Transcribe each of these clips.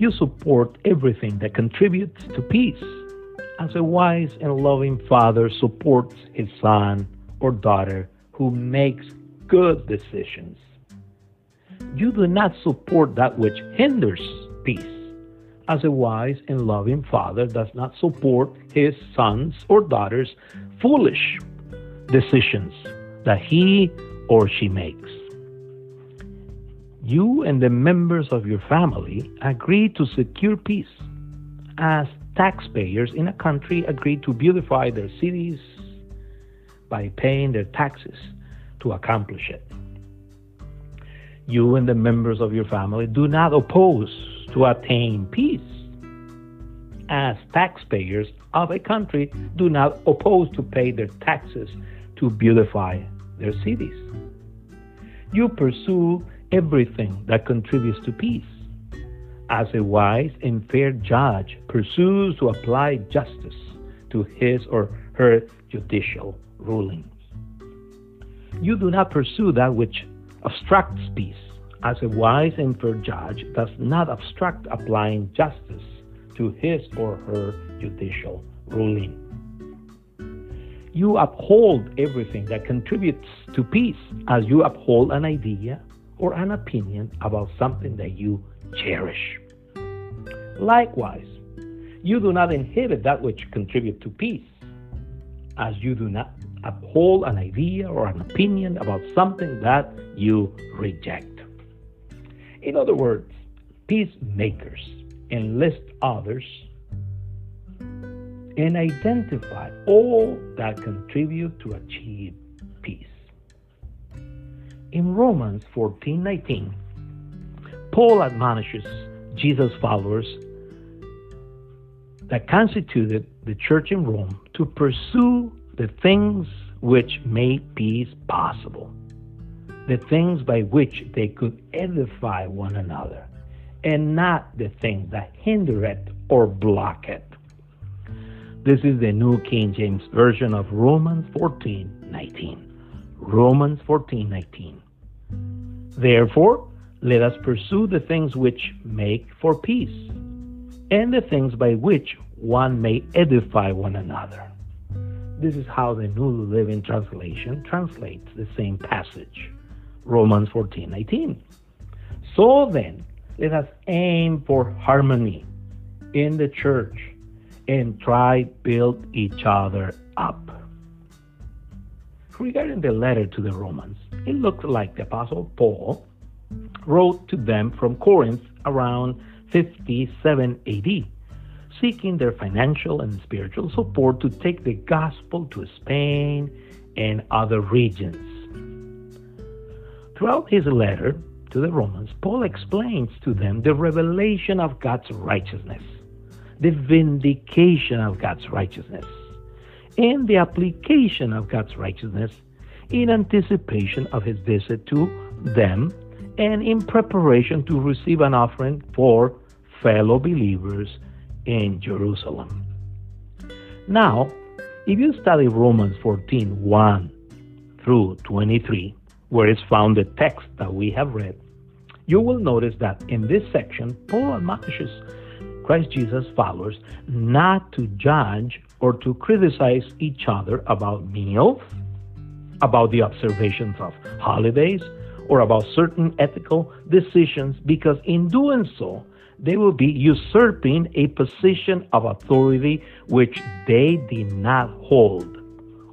You support everything that contributes to peace, as a wise and loving father supports his son or daughter who makes good decisions. You do not support that which hinders peace, as a wise and loving father does not support his sons or daughters' foolish decisions that he or she makes. You and the members of your family agree to secure peace as taxpayers in a country agree to beautify their cities by paying their taxes to accomplish it. You and the members of your family do not oppose to attain peace as taxpayers of a country do not oppose to pay their taxes to beautify their cities. You pursue everything that contributes to peace. As a wise and fair judge pursues to apply justice to his or her judicial rulings. You do not pursue that which obstructs peace, as a wise and fair judge does not obstruct applying justice to his or her judicial ruling. You uphold everything that contributes to peace as you uphold an idea or an opinion about something that you cherish. Likewise, you do not inhibit that which contributes to peace as you do not uphold an idea or an opinion about something that you reject. In other words, peacemakers enlist others and identify all that contribute to achieve. In Romans 14:19, Paul admonishes Jesus' followers that constituted the church in Rome to pursue the things which made peace possible, the things by which they could edify one another, and not the things that hinder it or block it. This is the New King James Version of Romans 14:19. Romans 14:19. Therefore, let us pursue the things which make for peace, and the things by which one may edify one another. This is how the New Living Translation translates the same passage, Romans 14:19. So then, let us aim for harmony in the church and try build each other up. Regarding the letter to the Romans, it looks like the apostle Paul wrote to them from Corinth around 57 AD seeking their financial and spiritual support to take the gospel to Spain and other regions. Throughout his letter to the Romans, Paul explains to them the revelation of God's righteousness, the vindication of God's righteousness, and the application of God's righteousness in anticipation of his visit to them and in preparation to receive an offering for fellow believers in Jerusalem. Now, if you study Romans 14 1 through 23, where is found the text that we have read, you will notice that in this section, Paul admonishes Christ Jesus followers not to judge or to criticize each other about meals, about the observations of holidays, or about certain ethical decisions, because in doing so, they will be usurping a position of authority which they did not hold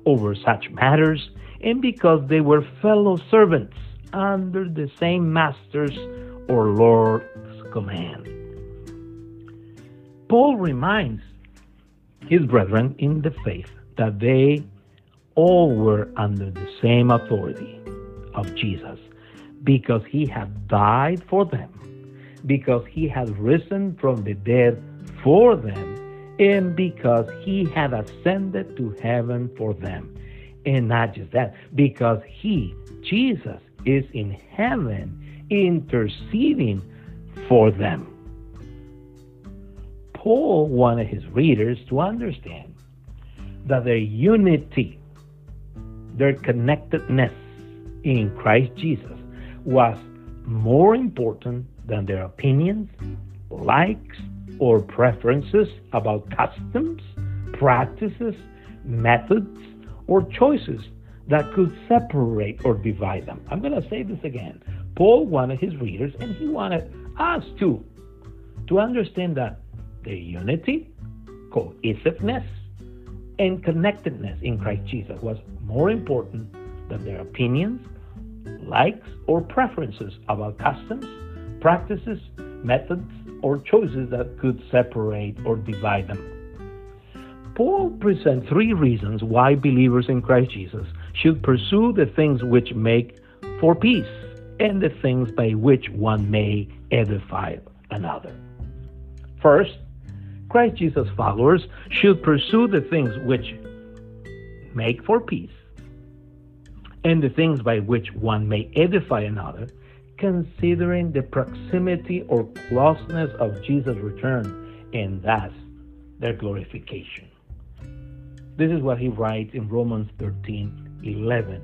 over such matters, and because they were fellow servants under the same master's or Lord's command. Paul reminds his brethren in the faith that they all were under the same authority of Jesus because he had died for them because he had risen from the dead for them, and because he had ascended to heaven for them. And not just that, because he, Jesus, is in heaven interceding for them. Paul wanted his readers to understand that their unity, their connectedness in Christ Jesus was more important than their opinions, likes, or preferences about customs, practices, methods, or choices that could separate or divide them. I'm going to say this again. Paul wanted his readers, and he wanted us too, to understand that the unity, cohesiveness, and connectedness in Christ Jesus was more important than their opinions, likes, or preferences about customs, practices, methods, or choices that could separate or divide them. Paul presents three reasons why believers in Christ Jesus should pursue the things which make for peace and the things by which one may edify another. First, Christ Jesus followers should pursue the things which make for peace and the things by which one may edify another, considering the proximity or closeness of Jesus' return and thus their glorification. This is what he writes in Romans 13 11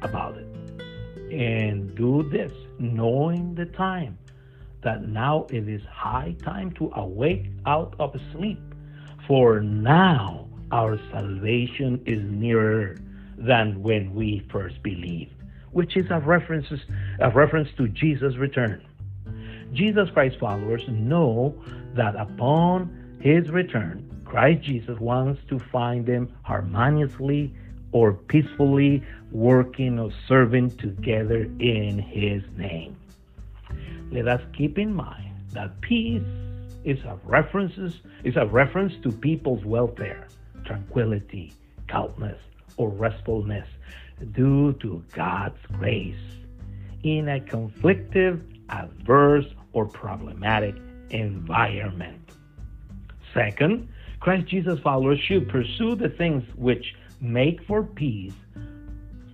about it. And do this, knowing the time, that now it is high time to awake out of sleep. For now our salvation is nearer than when we first believed, which is a reference, a reference to Jesus' return. Jesus Christ followers know that upon his return, Christ Jesus wants to find them harmoniously or peacefully working or serving together in His name. Let us keep in mind that peace is a references is a reference to people's welfare, tranquility, calmness, or restfulness due to God's grace in a conflictive, adverse, or problematic environment. Second, Christ Jesus followers should pursue the things which make for peace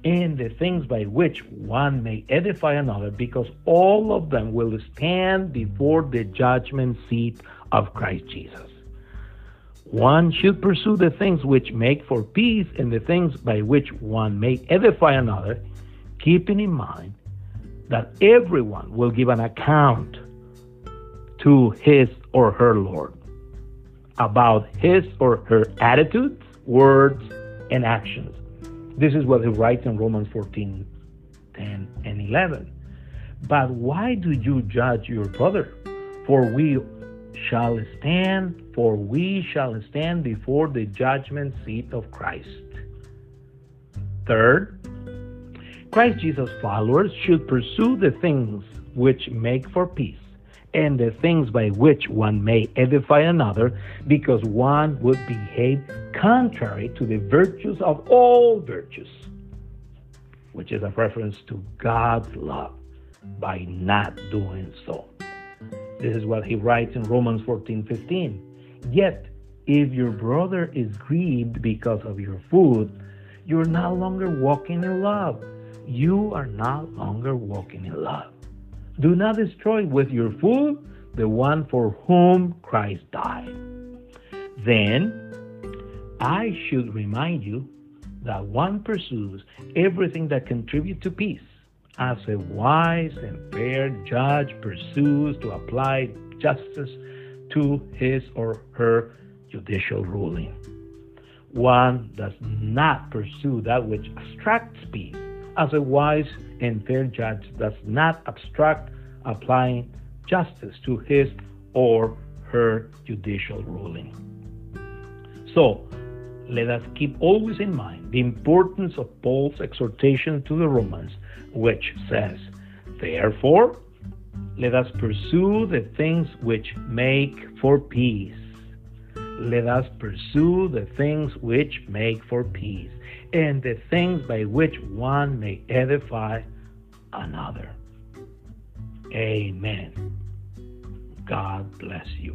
and the things by which one may edify another, because all of them will stand before the judgment seat of Christ Jesus. One should pursue the things which make for peace and the things by which one may edify another, keeping in mind that everyone will give an account to his or her Lord about his or her attitudes, words, and actions. This is what he writes in Romans 14 10 and 11. But why do you judge your brother? For we shall stand, for we shall stand before the judgment seat of Christ. Third, Christ Jesus followers should pursue the things which make for peace and the things by which one may edify another, because one would behave contrary to the virtues of all virtues, which is a reference to God's love by not doing so. This is what he writes in Romans 14 15. Yet, if your brother is grieved because of your food, you're no longer walking in love. You are no longer walking in love. Do not destroy with your food the one for whom Christ died. Then I should remind you that one pursues everything that contributes to peace, as a wise and fair judge pursues to apply justice to his or her judicial ruling. One does not pursue that which obstructs peace, as a wise and fair judge does not obstruct applying justice to his or her judicial ruling. So, let us keep always in mind the importance of Paul's exhortation to the Romans, which says, Therefore, let us pursue the things which make for peace. Let us pursue the things which make for peace, and the things by which one may edify another. Amen. God bless you.